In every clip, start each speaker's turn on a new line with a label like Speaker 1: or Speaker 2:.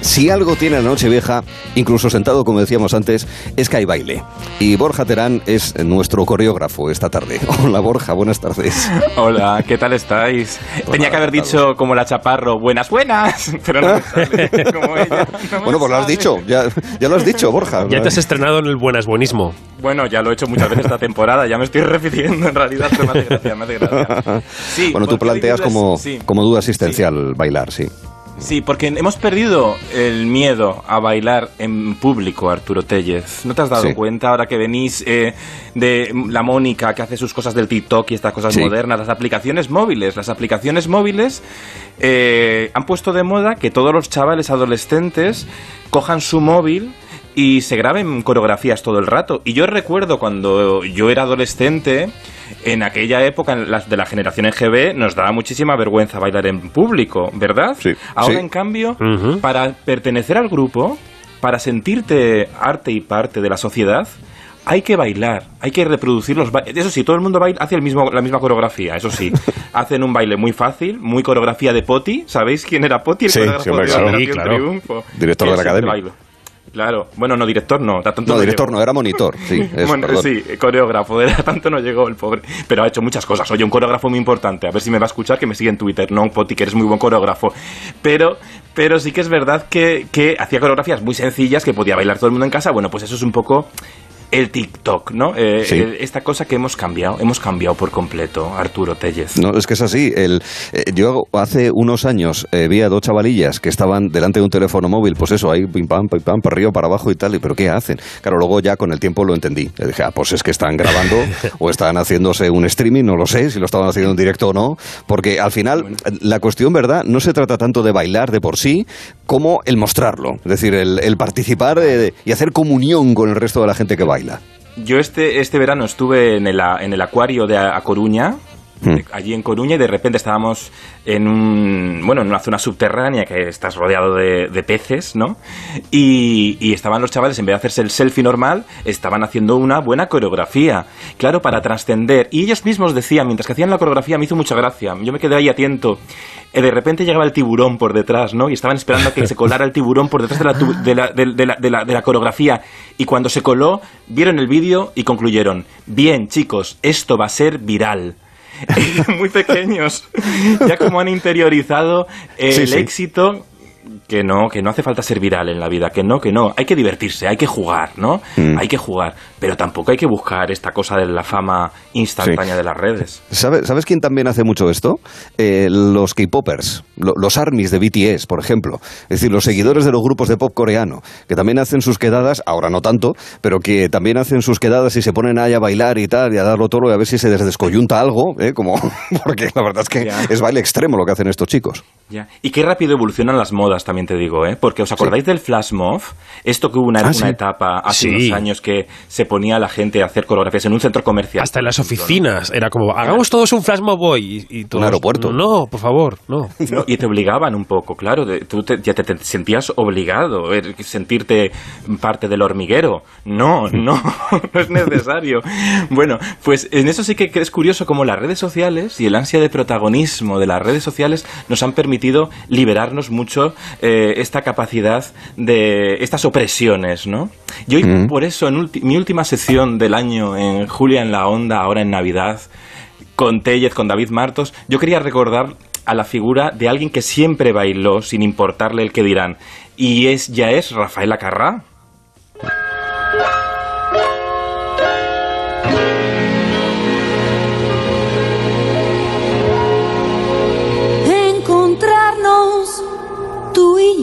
Speaker 1: si algo tiene la noche vieja, incluso sentado, como decíamos antes, es que hay baile. Y Borja Terán es nuestro coreógrafo esta tarde. Hola Borja, buenas tardes.
Speaker 2: Hola, ¿qué tal estáis? Tenía que haber dicho como la Chaparro, buenas, buenas, pero no me sale como ella. no me
Speaker 1: Bueno, pues lo has dicho, ya, ya lo has dicho, Borja.
Speaker 3: Ya te has estrenado en el buenas buenismo.
Speaker 2: Bueno, ya lo he hecho muchas veces esta temporada, ya me estoy repitiendo en realidad, pero me hace gracia, me hace gracia. Sí,
Speaker 1: bueno, tú planteas
Speaker 2: dices-
Speaker 1: como,
Speaker 2: sí.
Speaker 1: como duda existencial bailar, sí.
Speaker 2: Sí, porque hemos perdido el miedo a bailar en público, Arturo Tellez. ¿No te has dado
Speaker 1: Sí.
Speaker 2: cuenta ahora que venís eh, de la Mónica que hace sus cosas del TikTok y estas cosas
Speaker 1: Sí.
Speaker 2: modernas, las aplicaciones móviles? Las aplicaciones móviles eh, han puesto de moda que todos los chavales adolescentes cojan su móvil y se graben coreografías todo el rato. Y yo recuerdo cuando yo era adolescente, en aquella época, de la generación EGB, nos daba muchísima vergüenza bailar en público, ¿verdad?
Speaker 1: Sí,
Speaker 2: Ahora,
Speaker 1: sí.
Speaker 2: en cambio, para pertenecer al grupo, para sentirte arte y parte de la sociedad, hay que bailar, hay que reproducir los bailes. Eso sí, todo el mundo baila, hace el mismo, la misma coreografía, eso sí. Hacen un baile muy fácil, muy coreografía de Poti. ¿Sabéis quién era Poti? El
Speaker 1: Sí,
Speaker 2: coreógrafo
Speaker 1: sí, hombre,
Speaker 2: de
Speaker 1: claro.
Speaker 2: Operación
Speaker 3: Sí, claro.
Speaker 2: Triunfo.
Speaker 1: Director de la academia.
Speaker 2: Claro, bueno, no, director no, tanto
Speaker 1: No, director
Speaker 2: llegó.
Speaker 1: no, era monitor, sí. es-
Speaker 2: bueno,
Speaker 1: perdón.
Speaker 2: sí, coreógrafo, de tanto no llegó el pobre. Pero ha hecho muchas cosas. Oye, un coreógrafo muy importante. A ver si me va a escuchar, que me sigue en Twitter. No, Poti, que eres muy buen coreógrafo. Pero, pero sí que es verdad que, que hacía coreografías muy sencillas que podía bailar todo el mundo en casa. Bueno, pues eso es un poco el TikTok, ¿no? Eh,
Speaker 1: Sí.
Speaker 2: esta cosa que hemos cambiado, hemos cambiado por completo, Arturo Tellez.
Speaker 1: No, es que es así. El, eh, yo hace unos años eh, vi a dos chavalillas que estaban delante de un teléfono móvil, pues eso, ahí pim pam, pim pam, para arriba, para abajo y tal. Y, ¿Pero qué hacen? Claro, luego ya con el tiempo lo entendí. Le dije, ah, pues es que están grabando o están haciéndose un streaming, no lo sé, si lo estaban haciendo en directo o no. Porque al final, la cuestión, ¿verdad? No se trata tanto de bailar de por sí como el mostrarlo. Es decir, el, participar eh, y hacer comunión con el resto de la gente que baila.
Speaker 2: Yo este, este verano estuve en el, en el acuario de A Coruña,
Speaker 1: Hmm.
Speaker 2: allí en Coruña, y de repente estábamos en un bueno en una zona subterránea que estás rodeado de, de peces, ¿no? Y, y estaban los chavales, en vez de hacerse el selfie normal, estaban haciendo una buena coreografía. Claro, para trascender. Y ellos mismos decían, mientras que hacían la coreografía, me hizo mucha gracia. Yo me quedé ahí atento. Eh, de repente llegaba el tiburón por detrás, ¿no? Y estaban esperando a que se colara el tiburón por detrás de la, de la- de la- de la coreografía. Y cuando se coló, vieron el vídeo y concluyeron, bien chicos, esto va a ser viral. Muy pequeños. Ya como han interiorizado eh,
Speaker 1: Sí,
Speaker 2: el
Speaker 1: sí.
Speaker 2: éxito, que no, que no hace falta ser viral en la vida, que no, que no. Hay que divertirse, hay que jugar, ¿no?
Speaker 1: Mm.
Speaker 2: Hay que jugar. Pero tampoco hay que buscar esta cosa de la fama instantánea de las redes.
Speaker 1: ¿Sabe- ¿Sabes quién también hace mucho esto? Eh, los K-popers, lo- los armies de BTS, por ejemplo. Es decir, los seguidores de los grupos de pop coreano, que también hacen sus quedadas, ahora no tanto, pero que también hacen sus quedadas y se ponen ahí a bailar y tal, y a darlo todo y a ver si se les descoyunta algo, ¿eh? Como, porque la verdad es que
Speaker 2: Ya.
Speaker 1: es baile extremo lo que hacen estos chicos.
Speaker 2: Ya. Y qué rápido evolucionan las modas, también te digo, ¿eh? Porque os acordáis del flash mob, esto que hubo una,
Speaker 1: Ah,
Speaker 2: una
Speaker 1: sí.
Speaker 2: etapa hace
Speaker 3: Sí.
Speaker 2: unos años que se ponía la gente a hacer coreografías en un centro comercial.
Speaker 3: Hasta en las oficinas. Era como, hagamos todos un flash mob hoy. Y, y todos,
Speaker 1: aeropuerto.
Speaker 3: No, por favor, no.
Speaker 2: No, y te obligaban un poco, claro. de- tú te, ya te, te sentías obligado, eh, sentirte parte del hormiguero. No, no, no es necesario. Bueno, pues en eso sí que es curioso como las redes sociales y el ansia de protagonismo de las redes sociales nos han permitido liberarnos mucho eh, esta capacidad de estas opresiones, ¿no? Y hoy,
Speaker 1: Mm.
Speaker 2: por eso, en mi última sesión del año en Julia en la Onda, ahora en Navidad, con Tellez, con David Martos, yo quería recordar a la figura de alguien que siempre bailó sin importarle el que dirán. Y es, ya es Rafael Acarrá.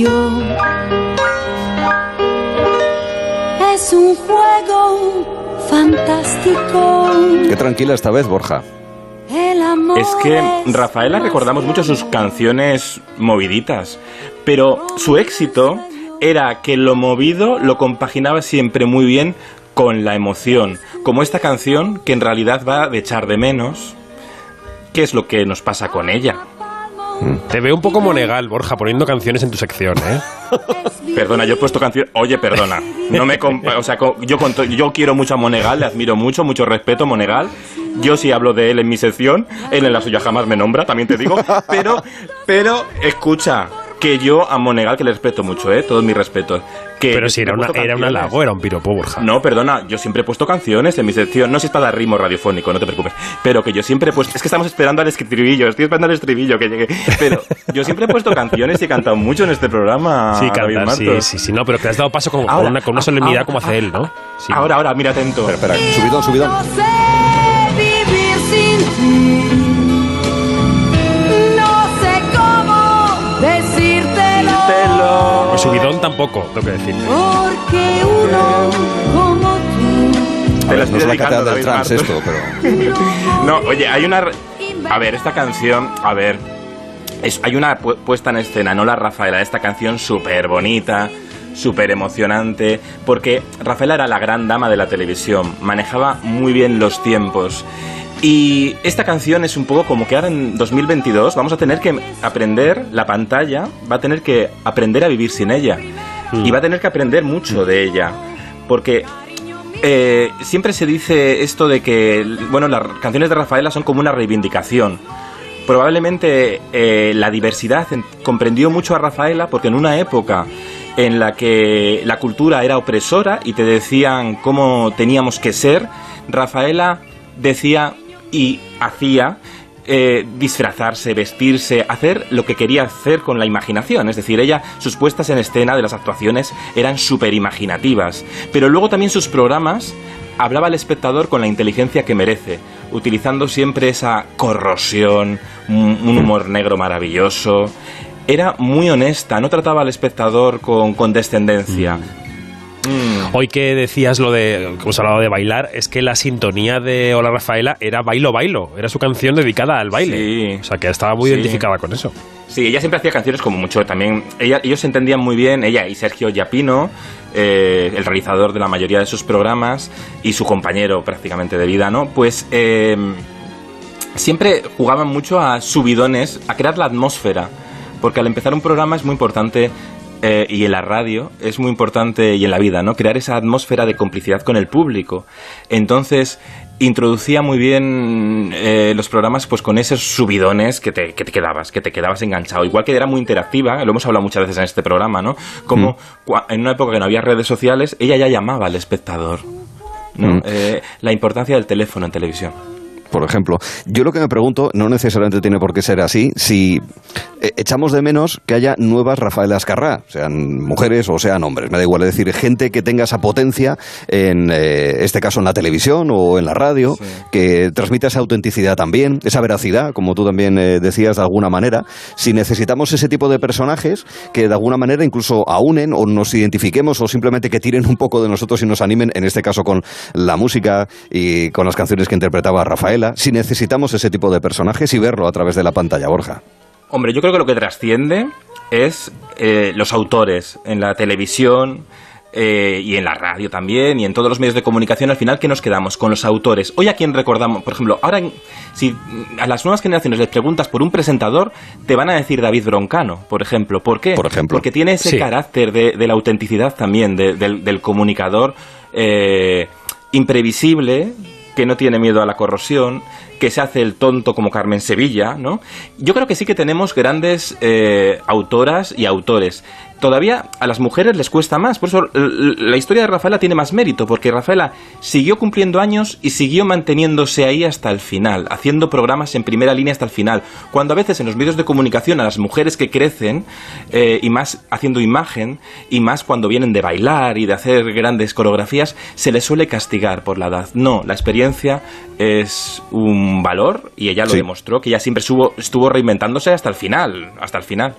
Speaker 4: Yo. Es un juego fantástico.
Speaker 1: Qué tranquila esta vez, Borja.
Speaker 4: El amor
Speaker 2: Es que Rafaela recordamos mucho sus canciones moviditas, pero su éxito era que lo movido lo compaginaba siempre muy bien con la emoción, como esta canción que en realidad va de echar de menos. ¿Qué es lo que nos pasa con ella?
Speaker 3: Te veo un poco monegal, Borja, poniendo canciones en tu sección, ¿eh?
Speaker 2: Perdona, yo he puesto canción. Oye, perdona. No me o sea, yo yo quiero mucho a Monegal, le admiro mucho, mucho respeto a Monegal. Yo sí hablo de él en mi sección, él en la suya jamás me nombra, también te digo. Pero, pero, escucha, que yo a Monegal, que le respeto mucho, ¿eh? Todo mi respeto. Que
Speaker 3: Pero si era, una, era un halago, era un piropo, Borja.
Speaker 2: No, perdona, yo siempre he puesto canciones en mi sección. No sé si es para dar ritmo radiofónico, no te preocupes. Pero que yo siempre he puesto. Es que estamos esperando al estribillo, estoy esperando al estribillo que llegue. Pero yo siempre he puesto canciones y he cantado mucho en este programa.
Speaker 3: Sí, cantar, sí, sí, sí, no, pero que le has dado paso con, una, con una
Speaker 2: ah,
Speaker 3: solemnidad
Speaker 2: ahora,
Speaker 3: como hace él, ¿no? Sí.
Speaker 2: Ahora, ahora, mira atento.
Speaker 1: Espera, espera, subidón, subidón.
Speaker 3: Tampoco, tengo que decirte.
Speaker 4: Porque uno como tú.
Speaker 1: No es la catedral del trans esto, pero...
Speaker 2: No, oye, hay una. A ver, esta canción, a ver. es- hay una pu- puesta en escena, no la Rafaela, de esta canción súper bonita, súper emocionante, porque Rafaela era la gran dama de la televisión, manejaba muy bien los tiempos. Y esta canción es un poco como que ahora en 2022 vamos a tener que aprender, la pantalla va a tener que aprender a vivir sin ella. Y va a tener que aprender mucho de ella. Porque eh, siempre se dice esto de que, bueno, las canciones de Rafaela son como una reivindicación. Probablemente eh, la diversidad en- comprendió mucho a Rafaela porque en una época en la que la cultura era opresora y te decían cómo teníamos que ser, Rafaela decía y hacía eh, disfrazarse, vestirse, hacer lo que quería hacer con la imaginación. Es decir, ella, sus puestas en escena de las actuaciones eran súper imaginativas. Pero luego también sus programas hablaba al espectador con la inteligencia que merece, utilizando siempre esa corrosión, un, humor negro maravilloso. Era muy honesta, no trataba al espectador con condescendencia. Mm.
Speaker 3: Hoy que decías lo de, como se hablaba de bailar, es que la sintonía de Hola Rafaela era Bailo Bailo, era su canción dedicada al baile.
Speaker 2: Sí.
Speaker 3: O sea que estaba muy
Speaker 2: Sí.
Speaker 3: identificada con eso.
Speaker 2: Sí, ella siempre hacía canciones como mucho también. Ella, ellos se entendían muy bien, ella y Sergio Yapino, eh, el realizador de la mayoría de sus programas y su compañero prácticamente de vida, ¿no? Pues eh, siempre jugaban mucho a subidones, a crear la atmósfera. Porque al empezar un programa es muy importante, eh, y en la radio es muy importante, y en la vida, ¿no? Crear esa atmósfera de complicidad con el público. Entonces, introducía muy bien eh, los programas pues con esos subidones que te, que te quedabas, que te quedabas enganchado. Igual que era muy interactiva, lo hemos hablado muchas veces en este programa, ¿no? Como cua- en una época que no había redes sociales, ella ya llamaba al espectador. ¿no?
Speaker 1: Mm.
Speaker 2: Eh, la importancia del teléfono en televisión.
Speaker 1: Por ejemplo. Yo lo que me pregunto, no necesariamente tiene por qué ser así, si eh, echamos de menos que haya nuevas Rafael Ascarrá, sean mujeres o sean hombres, me da igual, es decir, gente que tenga esa potencia en eh, este caso en la televisión o en la radio,
Speaker 2: Sí.
Speaker 1: que transmita esa autenticidad también, esa veracidad, como tú también eh, decías de alguna manera, si necesitamos ese tipo de personajes que de alguna manera incluso aunen o nos identifiquemos o simplemente que tiren un poco de nosotros y nos animen, en este caso con la música y con las canciones que interpretaba Si necesitamos ese tipo de personajes y verlo a través de la pantalla, Borja.
Speaker 2: Hombre, yo creo que lo que trasciende es eh, los autores en la televisión eh, y en la radio también y en todos los medios de comunicación. Al final, ¿qué nos quedamos? Con los autores. Hoy a quién recordamos, por ejemplo, ahora en- si a las nuevas generaciones les preguntas por un presentador, te van a decir David Broncano, por ejemplo. ¿Por qué?
Speaker 1: Por ejemplo.
Speaker 2: Porque tiene ese
Speaker 3: Sí.
Speaker 2: carácter de, de la autenticidad también, de- del, del comunicador eh, imprevisible, que no tiene miedo a la corrosión, que se hace el tonto como Carmen Sevilla, ¿no? Yo creo que sí que tenemos grandes eh, autoras y autores. Todavía a las mujeres les cuesta más, por eso la historia de Rafaela tiene más mérito, porque Rafaela siguió cumpliendo años y siguió manteniéndose ahí hasta el final, haciendo programas en primera línea hasta el final. Cuando a veces en los medios de comunicación a las mujeres que crecen, eh, y más haciendo imagen, y más cuando vienen de bailar y de hacer grandes coreografías, se les suele castigar por la edad. No, la experiencia es un valor y ella lo
Speaker 1: Sí.
Speaker 2: demostró, que ella siempre estuvo, estuvo reinventándose hasta el final, hasta el final.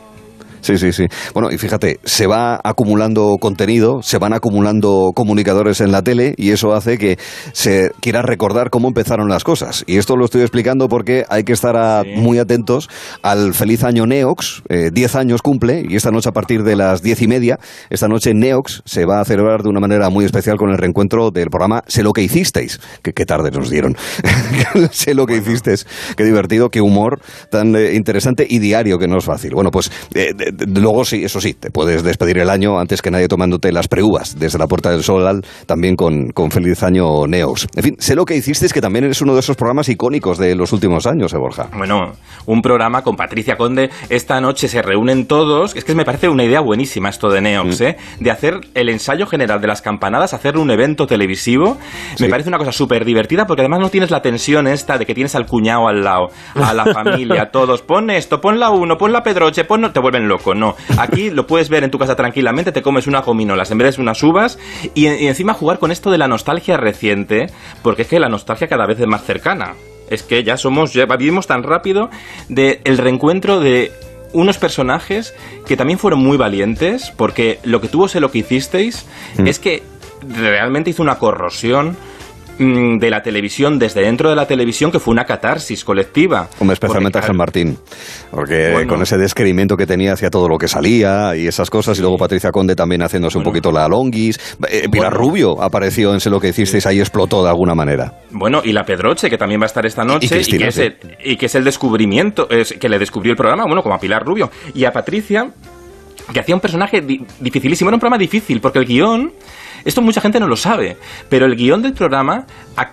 Speaker 1: Sí, sí, sí. Bueno, y fíjate, se va acumulando contenido, se van acumulando comunicadores en la tele y eso hace que se quiera recordar cómo empezaron las cosas. Y esto lo estoy explicando porque hay que estar a-
Speaker 2: Sí.
Speaker 1: muy atentos al feliz año Neox. Eh, diez años cumple y esta noche a partir de las diez y media, esta noche Neox se va a celebrar de una manera muy especial con el reencuentro del programa Sé lo que hicisteis. Que qué tarde nos dieron. sé lo que hicisteis. Qué divertido, qué humor tan eh, interesante y diario que no es fácil. Bueno, pues eh, Eh, luego sí, eso sí, te puedes despedir el año antes que nadie tomándote las preúvas desde la Puerta del Sol, también con, con Feliz Año Neos. En fin, sé lo que hicisteis, que también eres uno de esos programas icónicos de los últimos años, ¿eh, Borja?
Speaker 2: Bueno, un programa con Patricia Conde. Esta noche se reúnen todos. Es que me parece una idea buenísima esto de Neox,
Speaker 1: Mm.
Speaker 2: ¿eh? De hacer el ensayo general de las campanadas, hacer un evento televisivo.
Speaker 1: Sí.
Speaker 2: Me parece una cosa súper divertida porque además no tienes la tensión esta de que tienes al cuñado al lado, a la familia, a todos. Pon esto, pon la uno, pon la Pedroche, pon... Te vuelven loco, no. Aquí lo puedes ver en tu casa tranquilamente, te comes unas gominolas en vez de unas uvas y, y encima jugar con esto de la nostalgia reciente, porque es que la nostalgia cada vez es más cercana. Es que ya somos, ya vivimos tan rápido de el reencuentro de unos personajes que también fueron muy valientes, porque lo que tuvo sé lo que hicisteis es que realmente hizo una corrosión mm, de la televisión desde dentro de la televisión que fue una catarsis colectiva.
Speaker 1: Hombre, especialmente
Speaker 2: Porque,
Speaker 1: Ángel Martín, porque
Speaker 2: Bueno.
Speaker 1: con ese descreimiento que tenía hacia todo lo que salía y esas cosas, y luego Patricia Conde también haciéndose un poquito la longuis. Eh, Pilar
Speaker 2: Bueno.
Speaker 1: Rubio apareció en Sé lo que hicisteis, ahí explotó de alguna manera.
Speaker 2: Bueno, y la Pedroche, que también va a estar esta noche,
Speaker 1: Y Cristina,
Speaker 2: que, es el, y que es el descubrimiento, es, que le descubrió el programa, bueno, como a Pilar Rubio. Y a Patricia, que hacía un personaje di- dificilísimo. Era un programa difícil, porque el guion, esto mucha gente no lo sabe, pero el guion del programa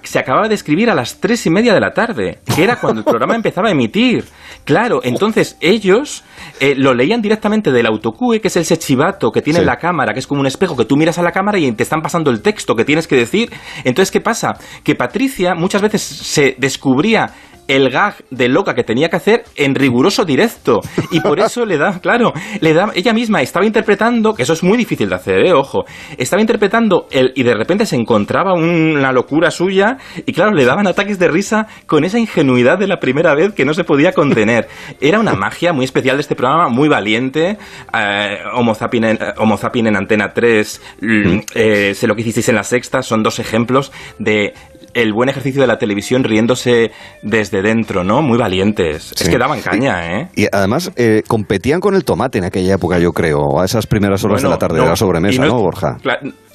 Speaker 2: se acababa de escribir a las tres y media de la tarde, que era cuando el programa empezaba a emitir. Claro, entonces ellos eh, lo leían directamente del autocue, que es el sechivato que tiene
Speaker 1: Sí.
Speaker 2: la cámara, que es como un espejo que tú miras a la cámara y te están pasando el texto que tienes que decir. Entonces, ¿qué pasa? Que Patricia muchas veces se descubría el gag de loca que tenía que hacer en riguroso directo. Y por eso le da, claro, le da, ella misma estaba interpretando, que eso es muy difícil de hacer, eh, ojo, estaba interpretando el, y de repente se encontraba una locura suya y claro, le daban ataques de risa con esa ingenuidad de la primera vez que no se podía contener. Era una magia muy especial de este programa, muy valiente. Eh, Homo, Zapping en, eh, Antena 3, mm, eh, sé lo que hicisteis en la sexta, son dos ejemplos de el buen ejercicio de la televisión riéndose desde dentro, ¿no? Muy valientes. Es que daban caña, ¿eh?
Speaker 1: Y además eh, competían con el tomate en aquella época, yo creo, a esas primeras horas de la tarde
Speaker 2: no,
Speaker 1: de la sobremesa, ¿no, Borja?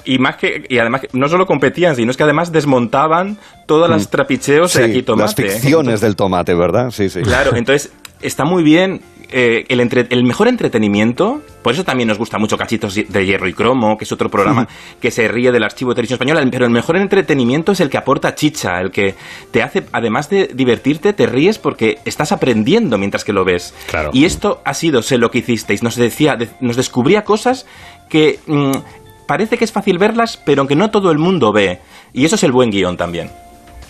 Speaker 2: Y más que y además no solo competían, sino es que además desmontaban todas las trapicheos de
Speaker 1: Mm. Sí,
Speaker 2: aquí tomate.
Speaker 1: las ficciones del tomate, ¿verdad? Sí, sí.
Speaker 2: Claro, entonces está muy bien. Eh, el, entre- el mejor entretenimiento, por eso también nos gusta mucho Cachitos de Hierro y Cromo, que es otro programa que se ríe del archivo de televisión española, pero el mejor entretenimiento es el que aporta chicha, el que te hace, además de divertirte, te ríes porque estás aprendiendo mientras que lo ves.
Speaker 3: Claro.
Speaker 2: Y esto ha sido, sé lo que hicisteis, nos decía, de- nos descubría cosas que mm, parece que es fácil verlas, pero aunque no todo el mundo ve. Y eso es el buen guion también.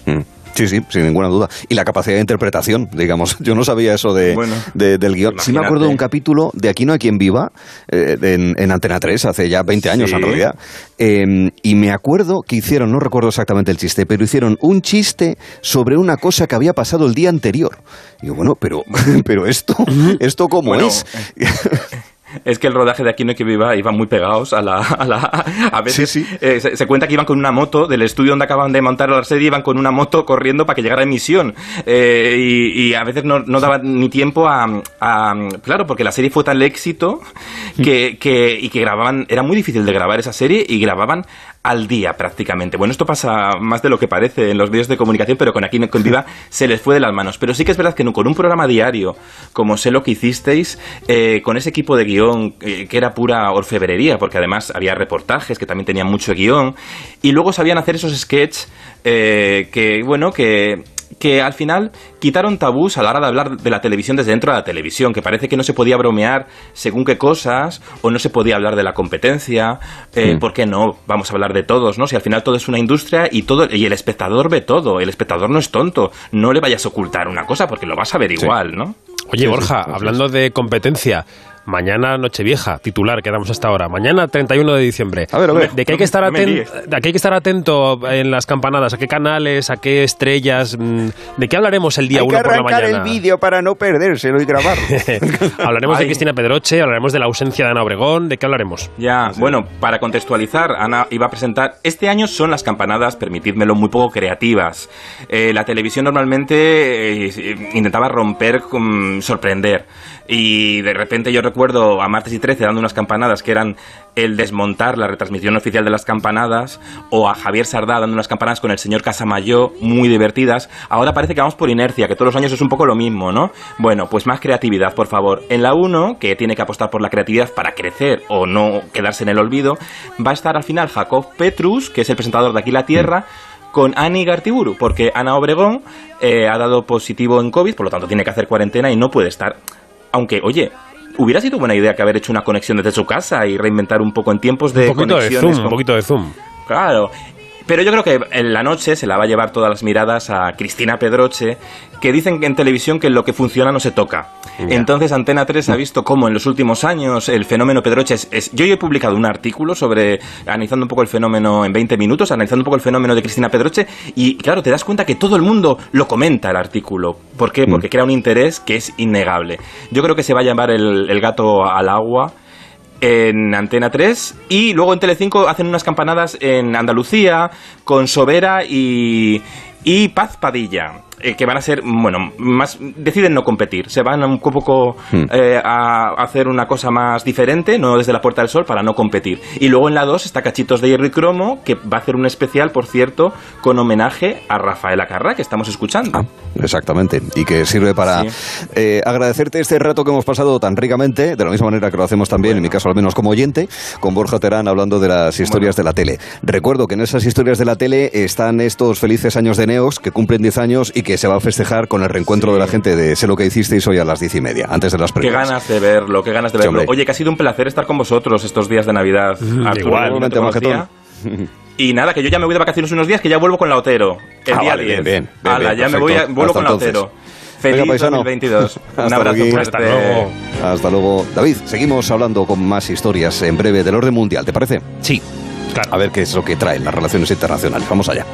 Speaker 1: Mm. Sí, sí, sin ninguna duda. Y la capacidad de interpretación, digamos. Yo no sabía eso de,
Speaker 2: Bueno,
Speaker 1: de- del guion. Sí me
Speaker 2: imagínate.
Speaker 1: acuerdo de un capítulo de Aquí no hay quien viva, eh, en, en Antena 3, hace ya 20 años
Speaker 2: Sí.
Speaker 1: en realidad. Eh, y me acuerdo que hicieron, no recuerdo exactamente el chiste, pero hicieron un chiste sobre una cosa que había pasado el día anterior. Y yo, bueno, pero, pero esto, ¿esto cómo
Speaker 2: Bueno,
Speaker 1: es?
Speaker 2: Es que el rodaje de Aquí no hay que viva iban muy pegados a la... A, la- a veces
Speaker 1: Sí, sí.
Speaker 2: eh, se, se cuenta que iban con una moto del estudio donde acaban de montar la serie, iban con una moto corriendo para que llegara a emisión. Eh, y, y a veces no, no daba ni tiempo a, a- Claro, porque la serie fue tal éxito que, que- y que grababan... Era muy difícil de grabar esa serie y grababan al día prácticamente. Bueno, esto pasa más de lo que parece en los medios de comunicación, pero con Aquí quien viva se les fue de las manos. Pero sí que es verdad que con un programa diario, como sé lo que hicisteis, eh, con ese equipo de guion eh, que era pura orfebrería, porque además había reportajes que también tenían mucho guion, y luego sabían hacer esos sketches eh, que, bueno, que que al final quitaron tabús a la hora de hablar de la televisión desde dentro de la televisión, que parece que no se podía bromear según qué cosas, o no se podía hablar de la competencia, eh,
Speaker 1: Mm.
Speaker 2: ¿por qué no? Vamos a hablar de todos, ¿no? Si al final todo es una industria y todo y el espectador ve todo, el espectador no es tonto, no le vayas a ocultar una cosa porque lo vas a ver igual, ¿no?
Speaker 3: Oye,
Speaker 1: Sí,
Speaker 3: Borja,
Speaker 1: sí,
Speaker 3: hablando de competencia, mañana Nochevieja, titular, quedamos hasta ahora. Mañana 31 de diciembre.
Speaker 1: A ver, a ver.
Speaker 3: De que hay que estar atento, de que hay que estar atento en las campanadas, a qué canales, a qué estrellas, mm, de qué hablaremos el día
Speaker 1: Hay que
Speaker 3: 1 por la
Speaker 1: arrancar
Speaker 3: mañana.
Speaker 1: el vídeo para no perdérselo y grabarlo.
Speaker 3: hablaremos de. Cristina Pedroche, hablaremos de la ausencia de Ana Obregón, ¿de qué hablaremos?
Speaker 2: Ya, bueno, para contextualizar, Ana iba a presentar. Este año son las campanadas, permitidmelo, muy poco creativas. Eh, la televisión normalmente eh, intentaba romper, sorprender. Y de repente yo recuerdo a martes y 13 dando unas campanadas que eran el desmontar la retransmisión oficial de las campanadas, o a Javier Sardá dando unas campanadas con el señor Casamayo, muy divertidas. Ahora parece que vamos por inercia, que todos los años es un poco lo mismo, ¿no? Bueno, pues más creatividad, por favor. En la 1, que tiene que apostar por la creatividad para crecer o no quedarse en el olvido, va a estar al final Jacob Petrus, que es el presentador de Aquí la Tierra, con Ani Gartiburu, porque Ana Obregón eh, ha dado positivo en COVID, por lo tanto tiene que hacer cuarentena y no puede estar. Aunque, oye, hubiera sido buena idea que haber hecho una conexión desde su casa y reinventar un poco en tiempos de
Speaker 3: un poquito de zoom,
Speaker 2: con-
Speaker 3: un poquito de zoom.
Speaker 2: Claro. Pero yo creo que en la noche se la va a llevar todas las miradas a Cristina Pedroche, que dicen en televisión que lo que funciona no se toca. Entonces Antena 3 ha visto cómo en los últimos años el fenómeno Pedroche es, es- Yo he publicado un artículo sobre analizando un poco el fenómeno en 20 minutos, analizando un poco el fenómeno de Cristina Pedroche, y claro, te das cuenta que todo el mundo lo comenta el artículo. ¿Por qué? Porque crea un interés que es innegable. Yo creo que se va a llamar el, el gato al agua en Antena 3 y luego en Telecinco hacen unas campanadas en Andalucía con Sobera y, y Paz Padilla. Eh, que van a ser, bueno, más deciden no competir, se van un poco eh, a hacer una cosa más diferente, no desde la Puerta del Sol, para no competir. Y luego en la 2 está Cachitos de Hierro y Cromo, que va a hacer un especial, por cierto, con homenaje a Rafaela Carrá, que estamos escuchando.
Speaker 1: Ah, exactamente. Y que sirve para eh, agradecerte este rato que hemos pasado tan ricamente, de la misma manera que lo hacemos también, en mi caso al menos como oyente, con Borja Terán hablando de las historias de la tele. Recuerdo que en esas historias de la tele están estos felices años de Neox, que cumplen 10 años y que se va a festejar con el reencuentro de la gente de Sé lo que hicisteis hoy a las 10 y media, antes de las
Speaker 2: Qué
Speaker 1: preguntas.
Speaker 2: ganas de verlo, qué ganas de
Speaker 1: Sí,
Speaker 2: verlo.
Speaker 1: hombre.
Speaker 2: Oye, que ha sido un placer estar con vosotros estos días de Navidad. Arturo,
Speaker 1: igualmente,
Speaker 2: conocía. Y nada, que yo ya me voy de vacaciones unos días, que ya vuelvo con la Otero. El
Speaker 1: Ah,
Speaker 2: día
Speaker 1: vale,
Speaker 2: 10.
Speaker 1: bien, bien, bien,
Speaker 2: ya me voy a, vuelvo
Speaker 1: Hasta
Speaker 2: con la. Otero. Feliz
Speaker 1: Venga, paisano.
Speaker 2: 2022. Un
Speaker 1: Hasta
Speaker 2: abrazo
Speaker 1: luego.
Speaker 2: fuerte.
Speaker 3: Hasta luego.
Speaker 1: Hasta luego. David, seguimos hablando con más historias en breve del orden mundial, ¿te parece?
Speaker 3: Sí, claro.
Speaker 1: A ver qué es lo que traen las relaciones internacionales. Vamos allá.